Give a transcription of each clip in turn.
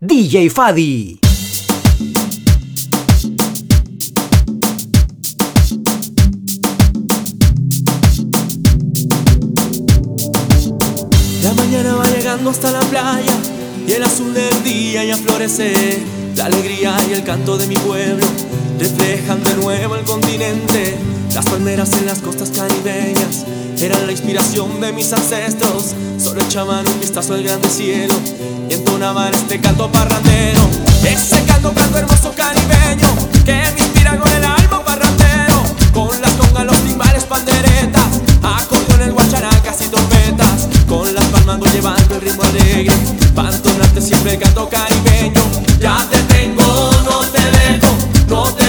DJ Fadi. La mañana va llegando hasta la playa y el azul del día ya florece. La alegría y el canto de mi pueblo reflejan de nuevo el continente. Las palmeras en las costas caribeñas eran la inspiración de mis ancestros. Solo echaban un vistazo al grande cielo una mano este canto parrandero. Ese canto, canto hermoso caribeño que me inspira con el alma parrandero. Con las congas, los timbales, panderetas, acordeones, guacharacas y trompetas. Con las palmas voy llevando el ritmo alegre. Pantonante siempre el canto caribeño. Ya te tengo, no te dejo, no te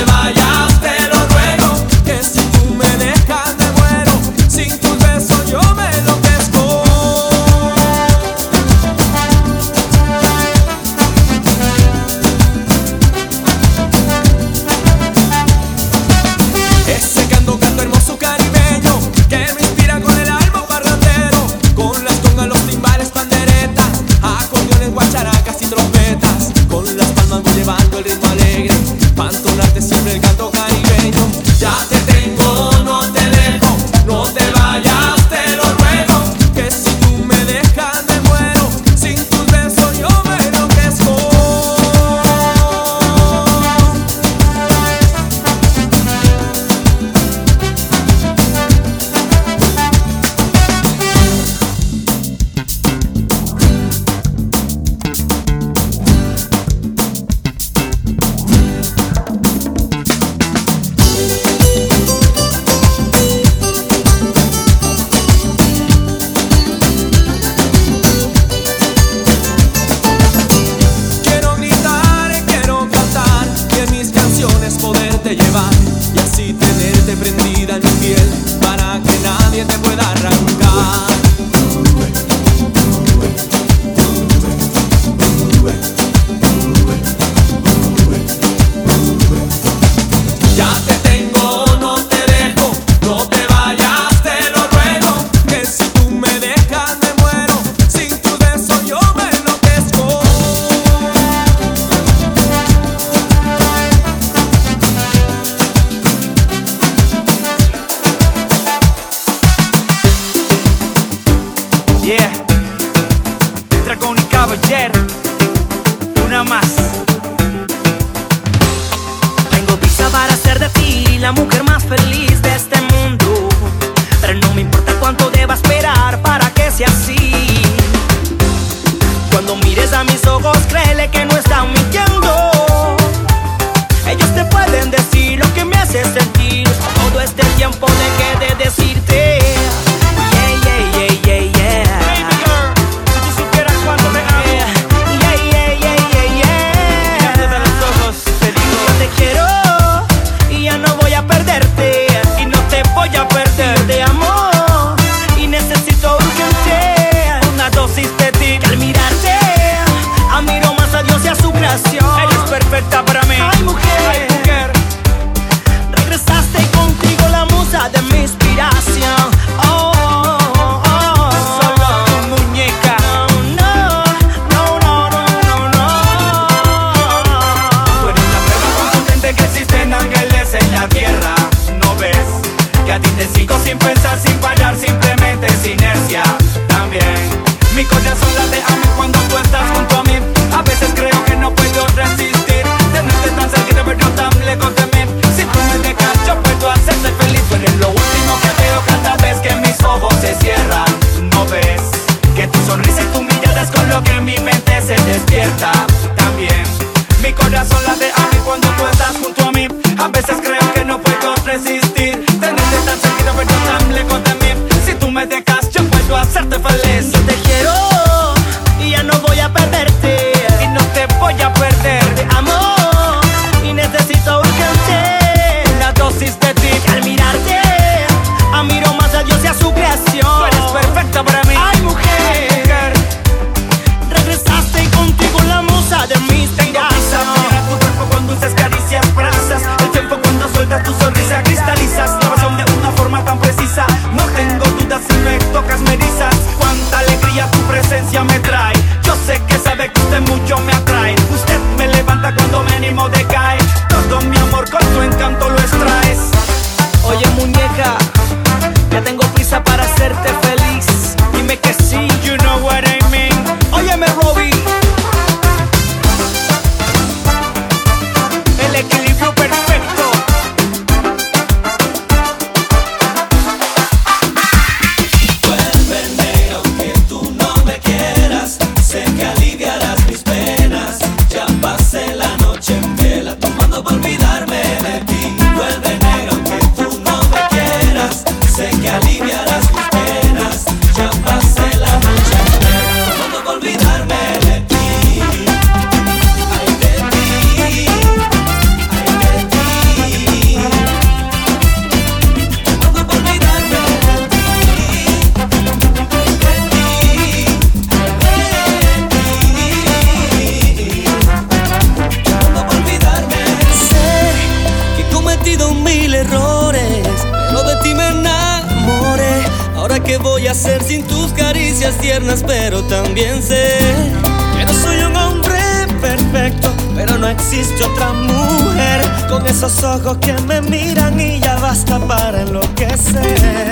myself.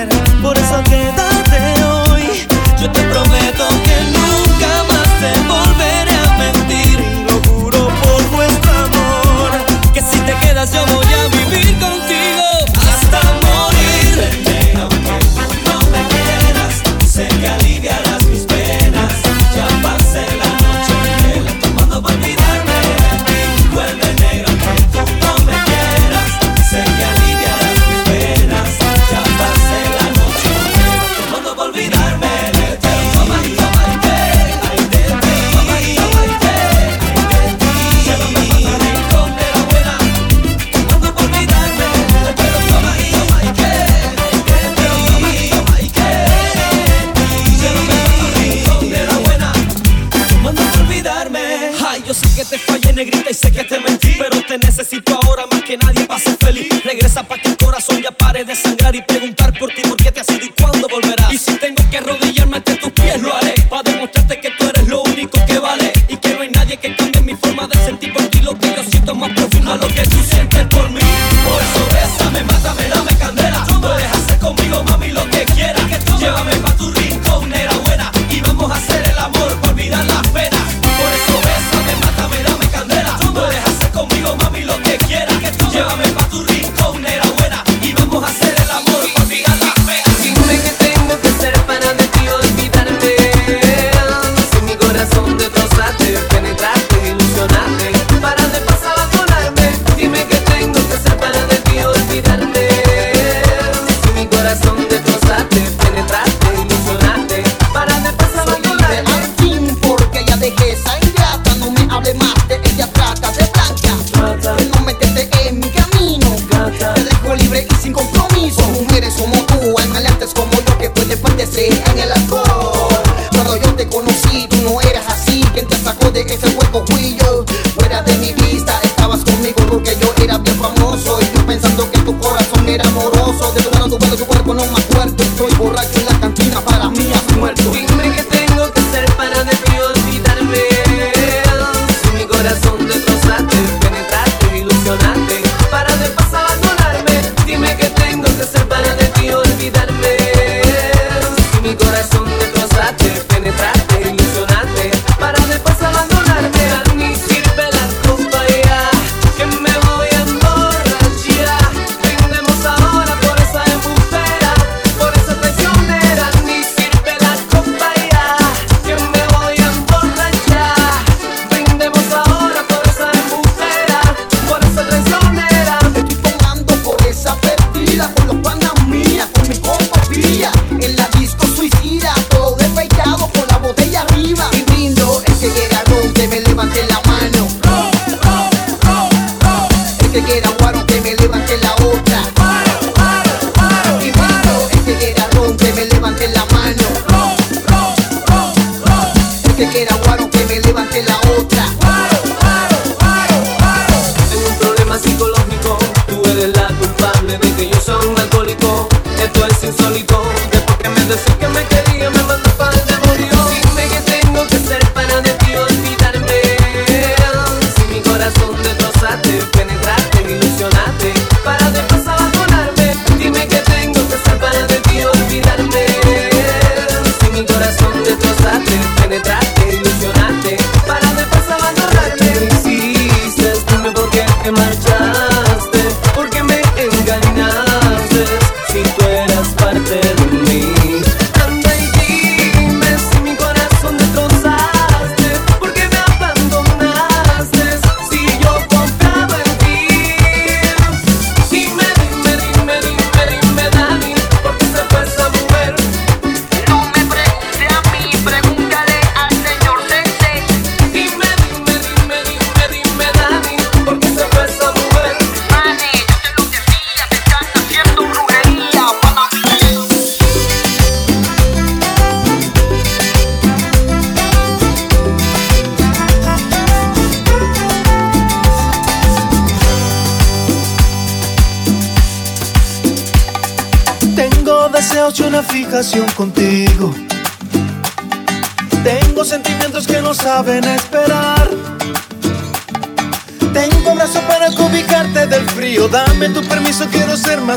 El que quiera guaro, que me levante la otra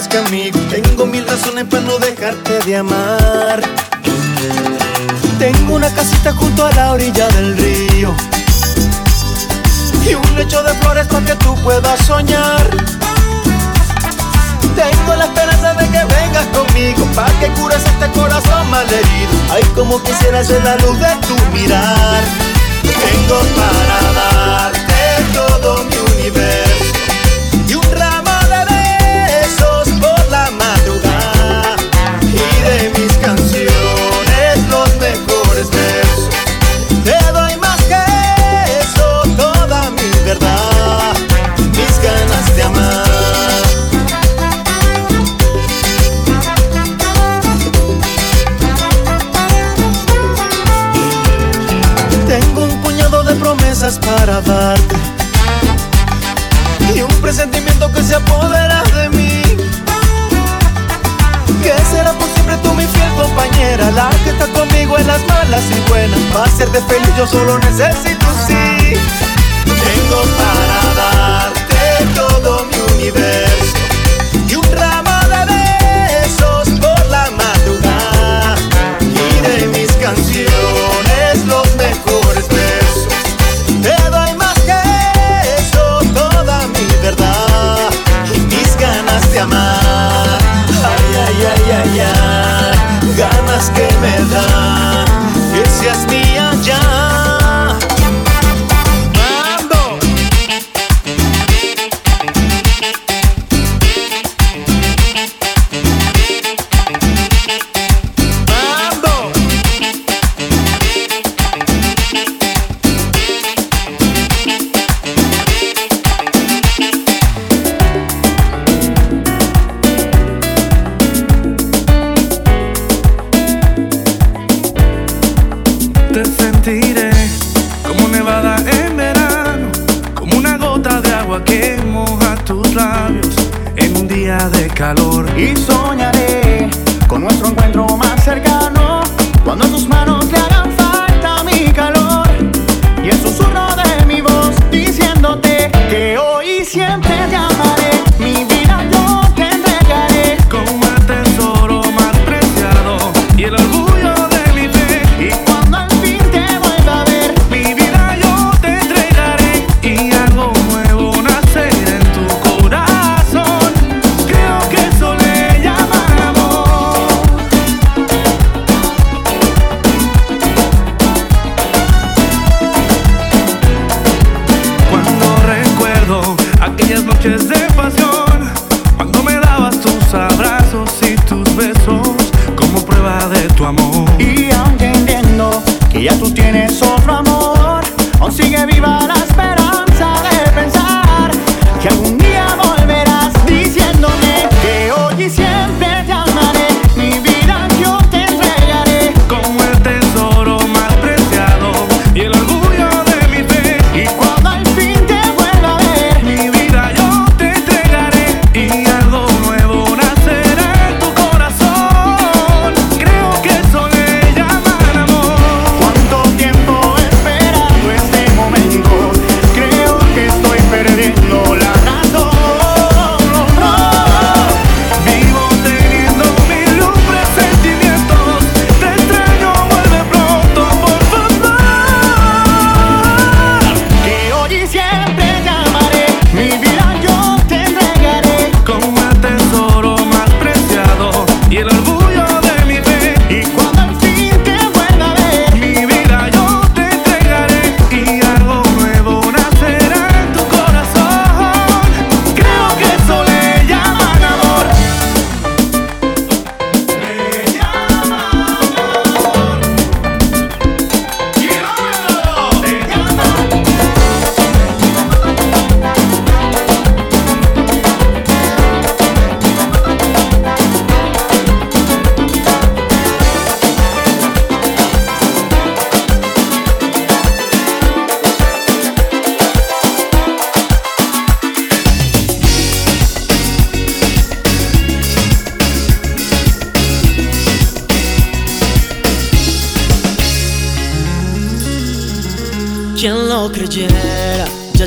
que amigo. Tengo mil razones para no dejarte de amar. Tengo una casita junto a la orilla del río y un lecho de flores para que tú puedas soñar. Tengo la esperanza de que vengas conmigo para que cures este corazón malherido. Ay, como quisiera ser la luz de tu mirar. Tengo para darte todo mi la que está conmigo en las malas y buenas. Para serte feliz yo solo necesito sí. Tengo para darte todo mi universo.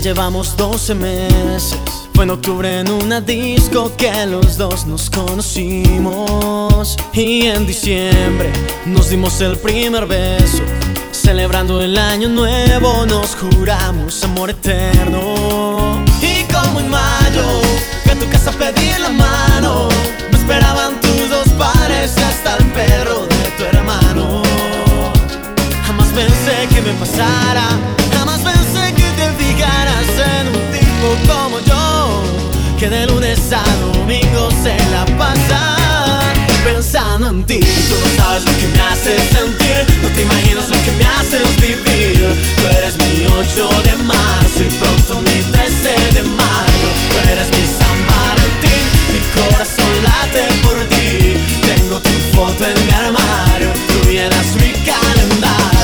Llevamos 12 meses. Fue en octubre en una disco que los dos nos conocimos. Y en diciembre nos dimos el primer beso. Celebrando el año nuevo nos juramos amor eterno. Y como en mayo, fui a tu casa a pedir la mano. Me esperaban tus dos pares hasta el perro de tu hermano. Jamás pensé que me pasara, como yo, que de lunes a domingo se la pasa pensando en ti. Tú no sabes lo que me haces sentir, no te imaginas lo que me haces vivir. Tú eres mi 8 de marzo y pronto mi 13 de mayo. Tú eres mi San Valentín, mi corazón late por ti. Tengo tu foto en mi armario, tú llenas mi calendario.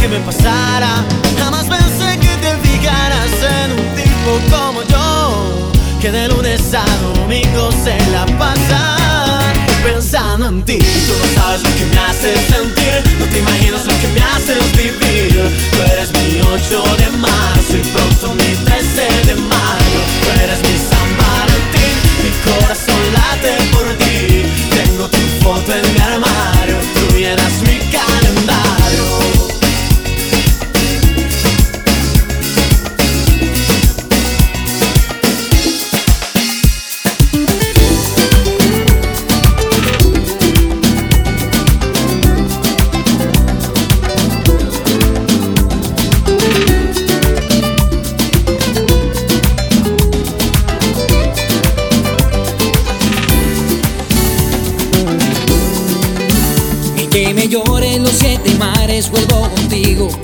que me pasara, jamás pensé que te fijaras en un tipo como yo, que de lunes a domingo se la pasa pensando en ti. Tú no sabes lo que me haces sentir, no te imaginas lo que me haces vivir. Tú eres mi 8 de marzo y pronto mi 13 de mayo. Tú eres mi San Valentín, mi corazón late por ti. Tengo tu foto en mi armario, tú llenas mi vuelvo contigo.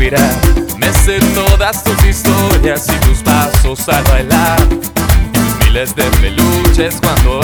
respirar. Me sé todas tus historias y tus pasos al bailar. Miles de peluches cuando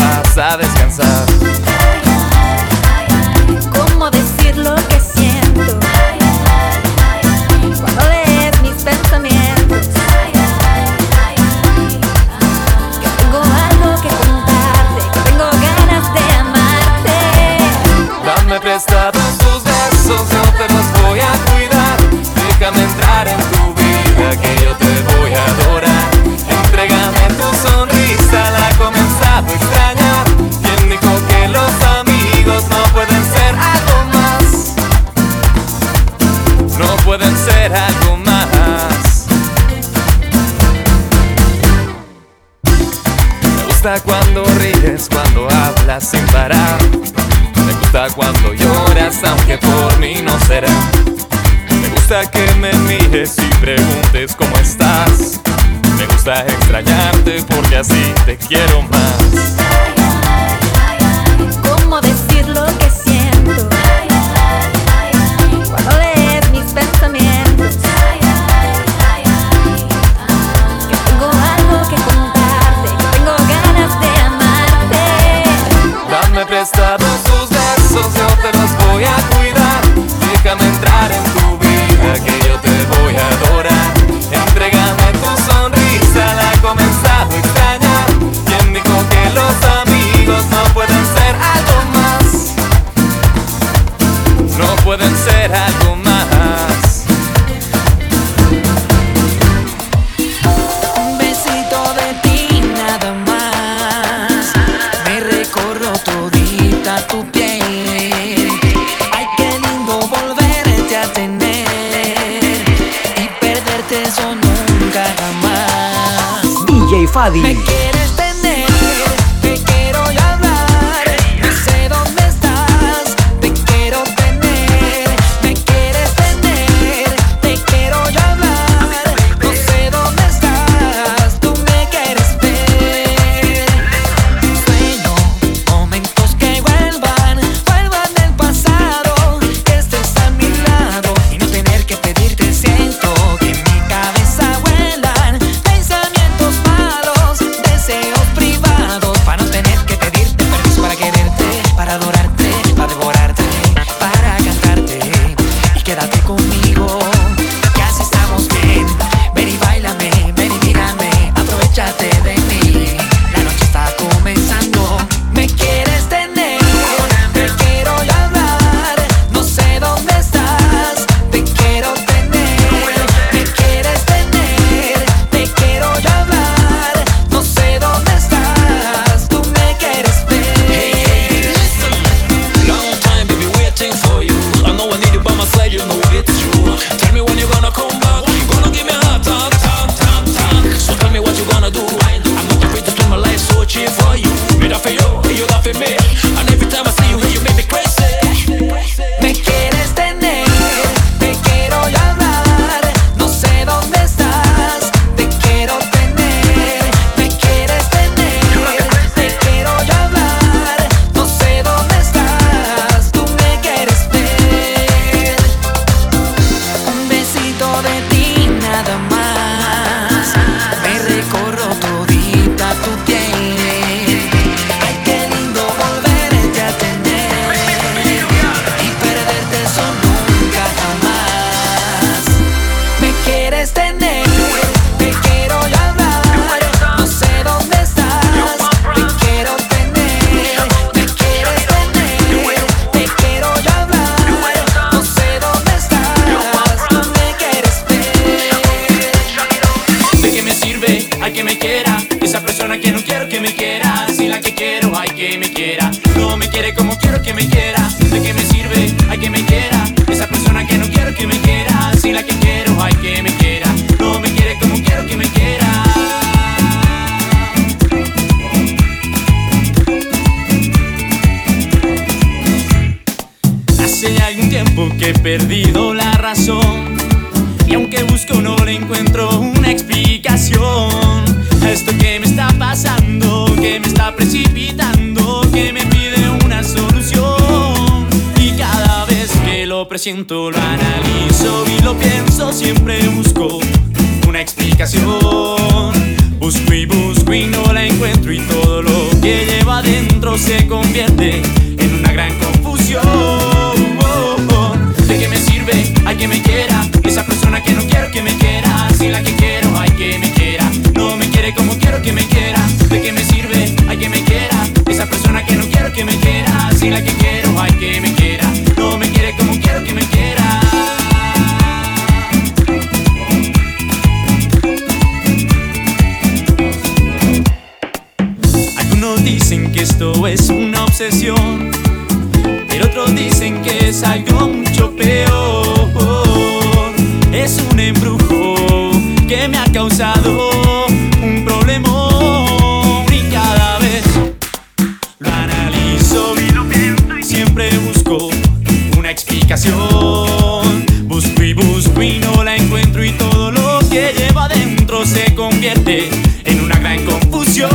en una gran confusión.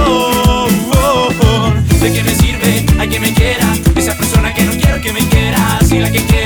¿De qué me sirve a quien me quiera? Esa persona que no quiero que me quiera, si la que quiero.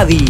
DJ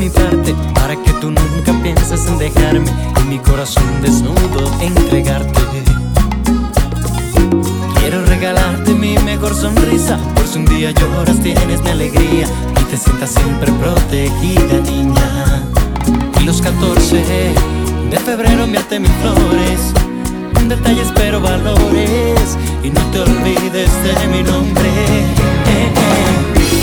mi parte para que tú nunca pienses en dejarme y mi corazón desnudo entregarte. Quiero regalarte mi mejor sonrisa. Por si un día lloras, tienes mi alegría y te sientas siempre protegida, niña. Y los 14 de febrero enviarte mis flores. Un detalle espero valores y no te olvides de mi nombre. Eh, eh.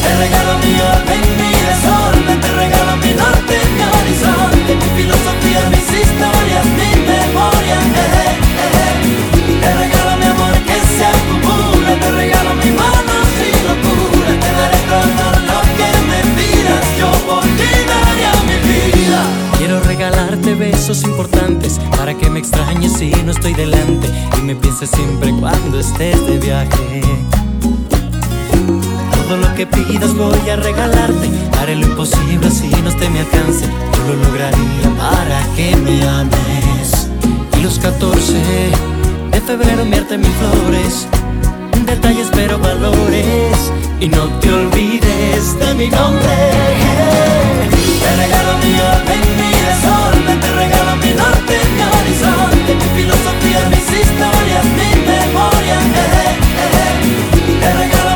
Te regalo mi orden, mi desorden, te regalo mi norte, mi horizonte, mi filosofía, mis historias, mi memoria. Eh, eh, eh. Te regalo mi amor que se acumula, te regalo mi mano sin locura, te daré todo lo que me pidas, yo por ti daría mi vida. Quiero regalarte besos importantes para que me extrañes si no estoy delante y me pienses siempre cuando estés de viaje. Que pidas voy a regalarte. Haré lo imposible si no esté mi alcance. Yo lo lograría para que me ames. Y los 14 de febrero enviarte mis flores. Un detalle espero valores. Y no te olvides de mi nombre. Te regalo mi orden, mi desorden. Te regalo mi norte, mi horizonte. Mi filosofía, mis historias, mi memoria. Eh, eh. Te regalo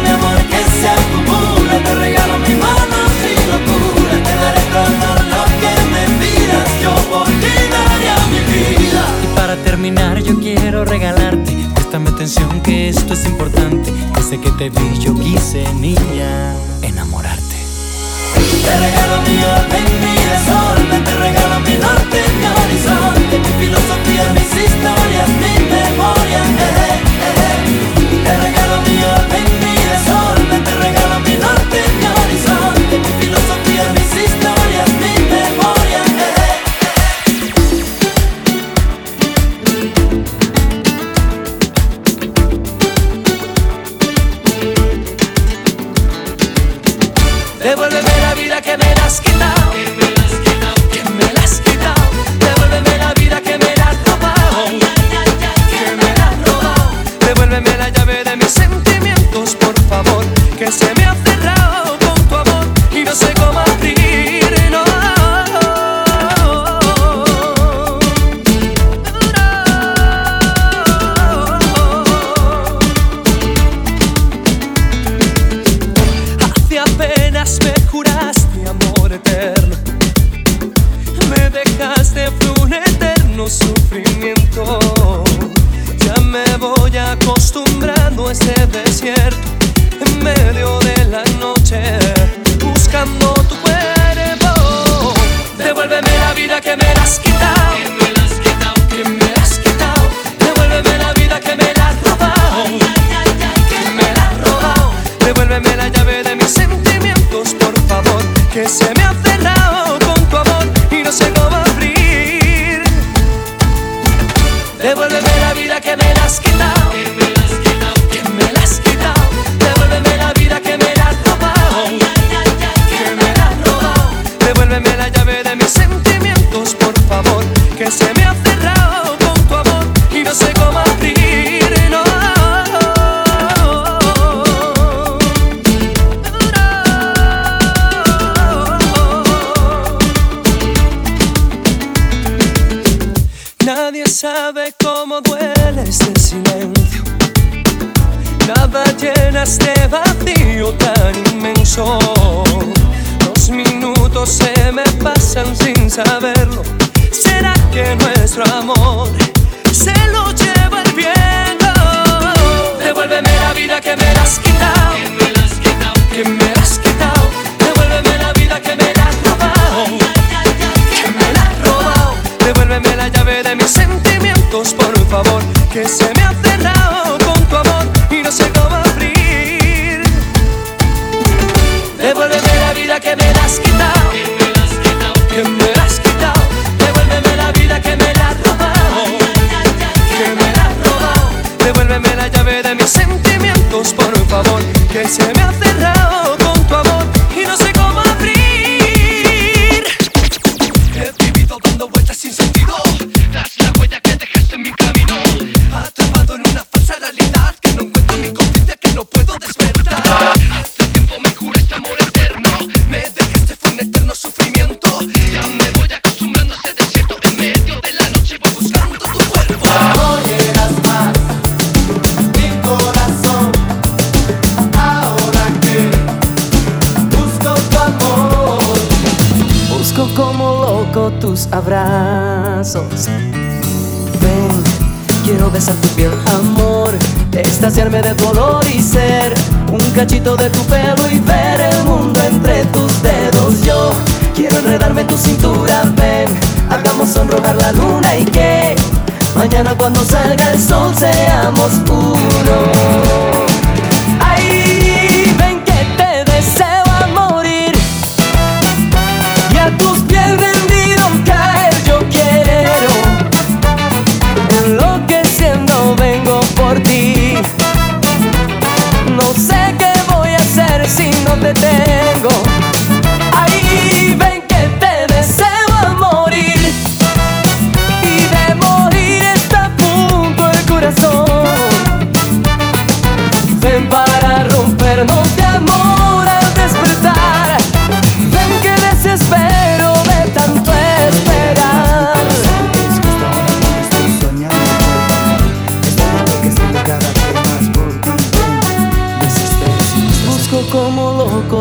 yo quiero regalarte, préstame atención que esto es importante, desde que te vi yo quise niña enamorarte. Te regalo mi orden, mi desorden, te regalo mi norte, mi horizonte, mi filosofía, mis historias, mi memoria. eh, eh, eh. Te regalo mi orden, mi desorden, te regalo mi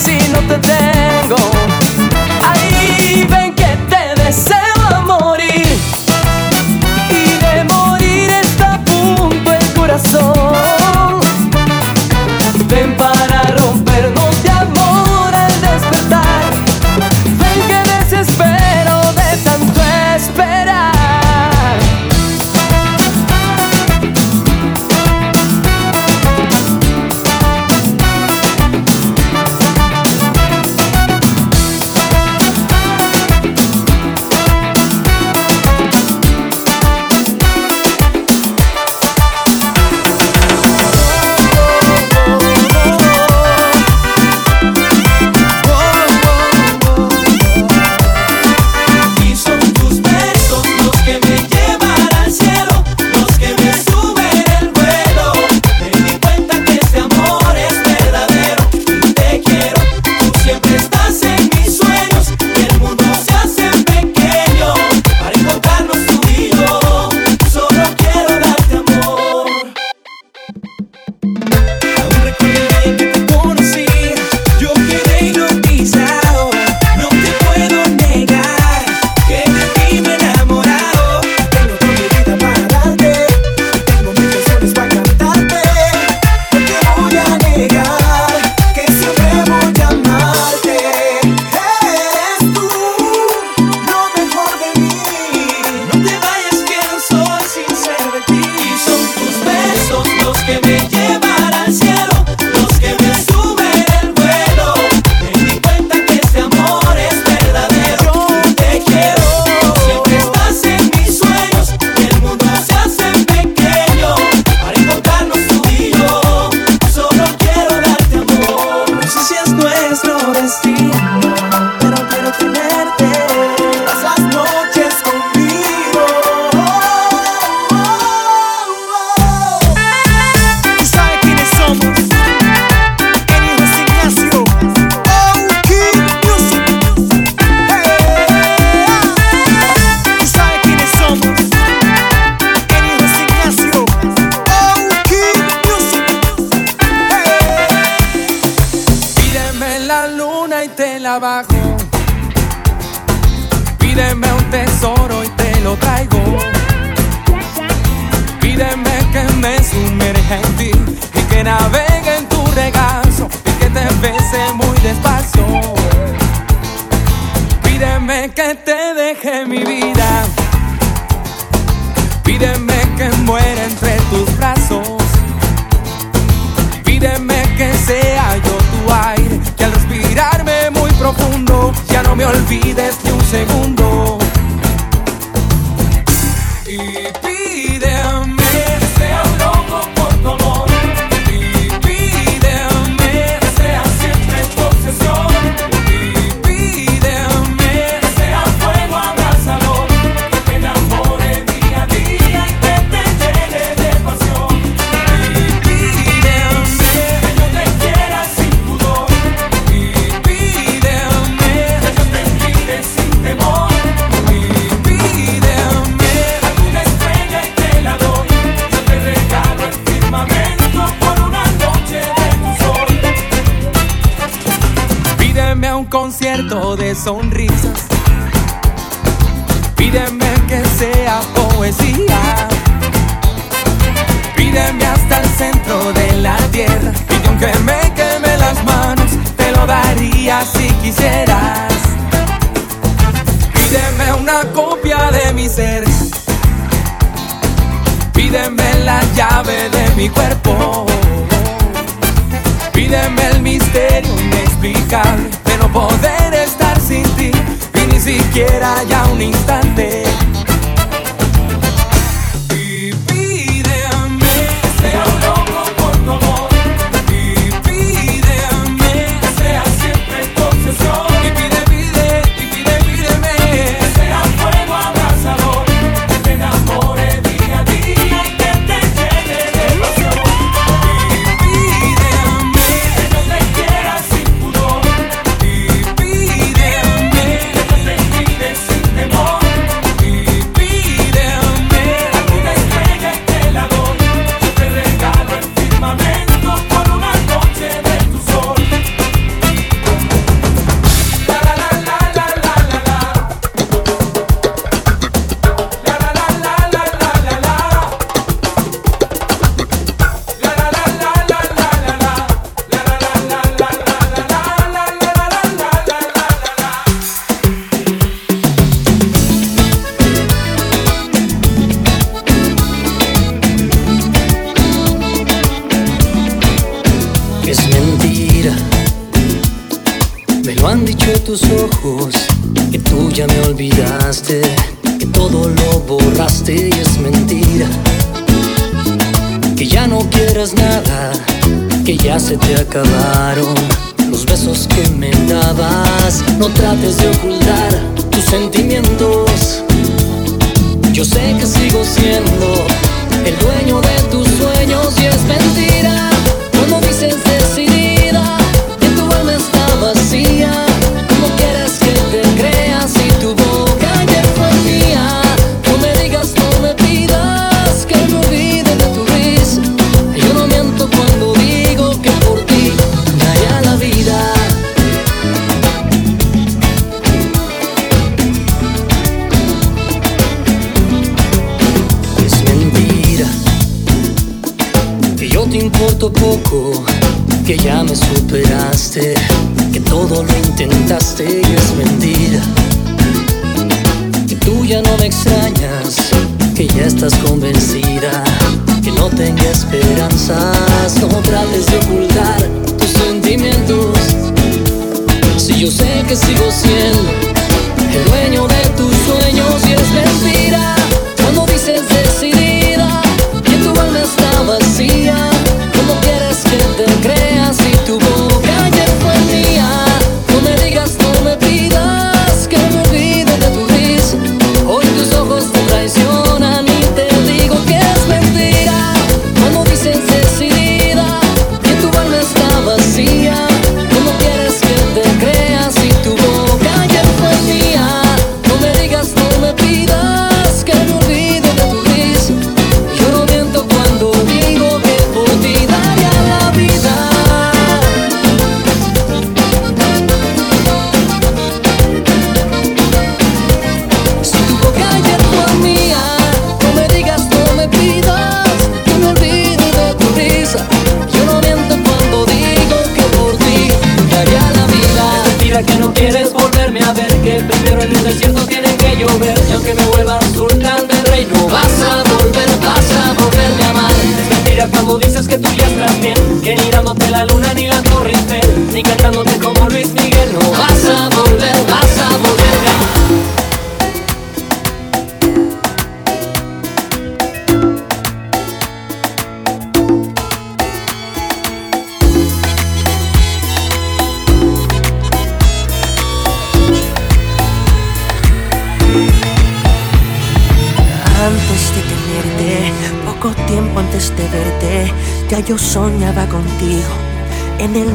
si no te tengo. Pídeme un tesoro y te lo traigo. Pídeme que me sumerja en ti y que navegue en tu regazo y que te bese muy despacio. Pídeme que te deje mi vida. Pídeme que muera entre tus brazos no me olvides ni un segundo. sonrisas. Pídeme que sea poesía. Pídeme hasta el centro de la tierra. Y aunque me queme las manos, te lo daría si quisieras. Pídeme una copia de mi ser. Pídeme la llave de mi cuerpo. Pídeme el misterio inexplicable de no poder siquiera ya un instante. lo borraste y es mentira. Que ya no quieras nada, que ya se te acabaron los besos que me dabas. No trates de ocultar tus sentimientos. Yo sé que sigo siendo el dueño de tus sueños y es mentira. Cuando dices decidida que tu alma está vacía. piensas, no trates de ocultar tus sentimientos. Si yo sé que sigo siendo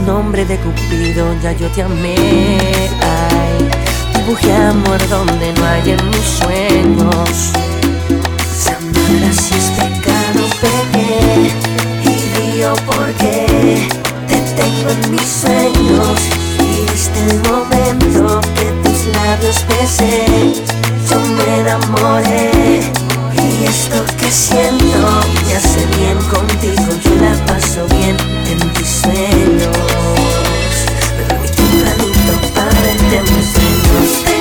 nombre de Cupido ya yo te amé. Ay, dibujé amor donde no hay en mis sueños. Samarra si es pecado, pequé y río porque te tengo en mis sueños. Y viste el momento que tus labios besé, yo me enamoré esto que siento me hace bien contigo, yo la paso bien en tus sueños. Permíteme un ratito para verte mis sueños.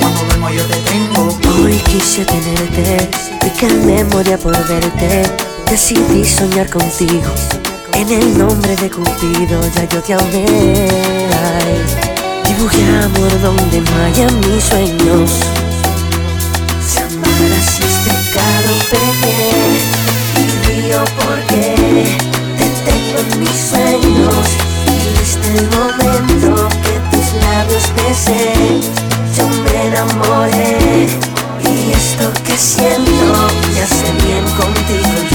cuando duermo yo te tengo. Hoy quise tenerte, pica memoria por verte. Decidí soñar contigo. En el nombre de Cupido ya yo te amé. Ay, dibujé amor donde vayan mis sueños. Si amar así es este pecado, pequé. Y río porque te tengo en mis sueños. Y este el momento que tus labios besé yo me enamoré y esto que siento me hace bien contigo.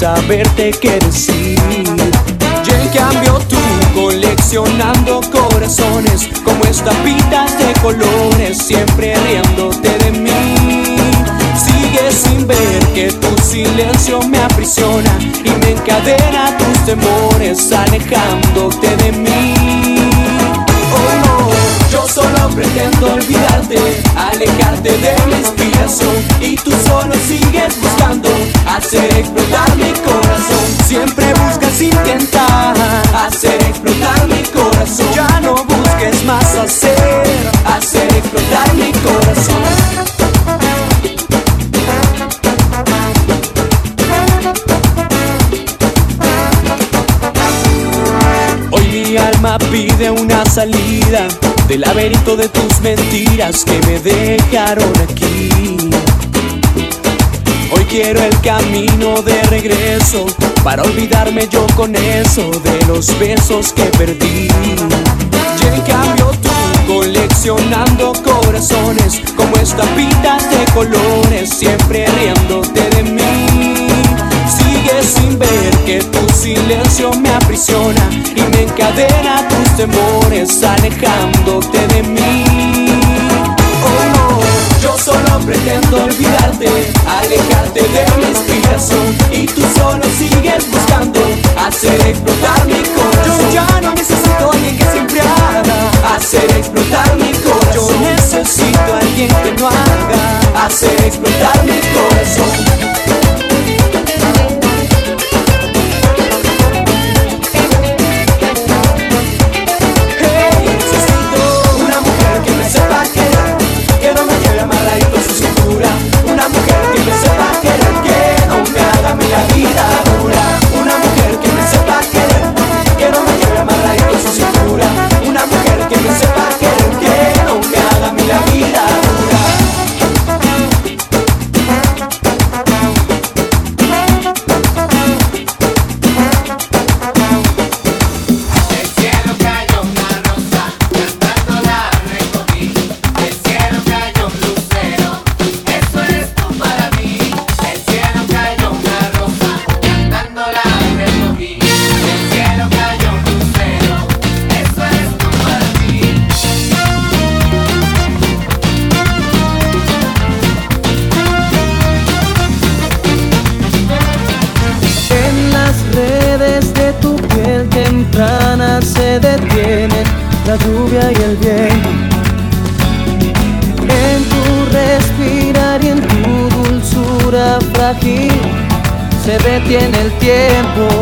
Saberte qué decir. Y en cambio tú coleccionando corazones como estampitas de colores, siempre riéndote de mí. Sigues sin ver que tu silencio me aprisiona y me encadena tus temores, alejándote de mí. Oh no, yo solo pretendo olvidarte, alejarte de mi inspiración y tú solo sigues buscando hacer explotar mi corazón. Siempre buscas intentar hacer explotar mi corazón. Ya no busques más hacer, hacer explotar mi corazón. Hoy mi alma pide una salida del laberinto de tus mentiras que me dejaron aquí. Hoy quiero el camino de regreso para olvidarme yo con eso de los besos que perdí. Y en cambio tú coleccionando corazones como estampitas de colores, siempre riéndote de mí. Sigues sin ver que tu silencio me aprisiona y me encadena tus temores, alejándote de mí. Yo solo pretendo olvidarte, alejarte de mi inspiración y tú solo sigues buscando hacer explotar mi corazón. Yo ya no necesito a alguien que siempre haga hacer explotar mi corazón. Yo necesito a alguien que no haga hacer explotar mi corazón. Detiene el tiempo.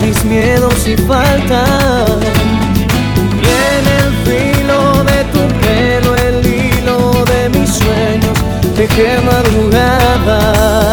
Mis miedos y faltas. En el filo de tu pelo, el hilo de mis sueños, teje madrugadas.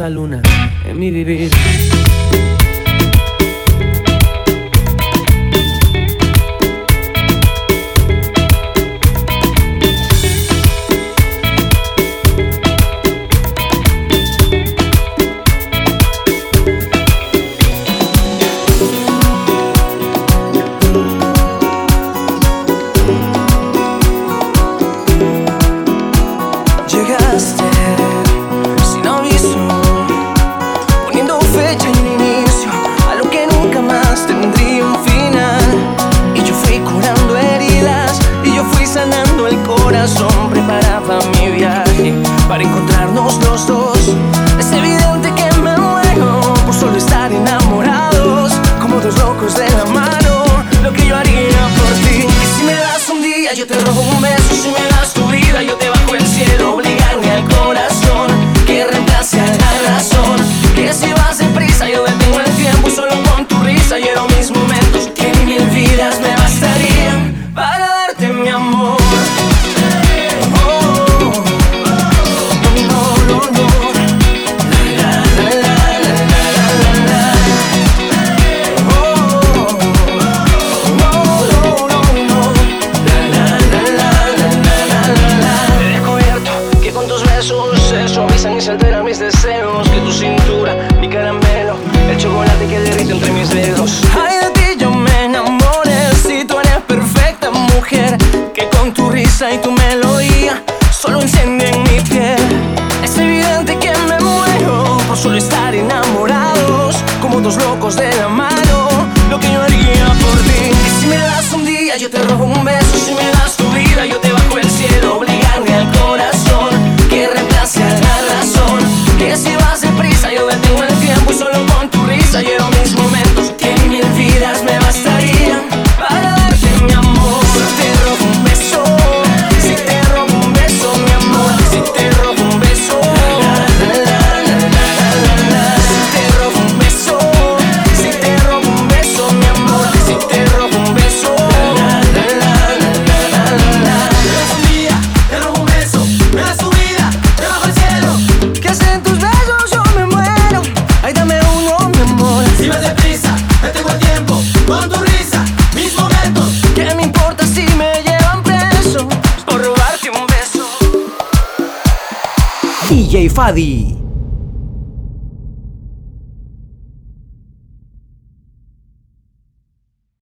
Esa luna en mi vivir.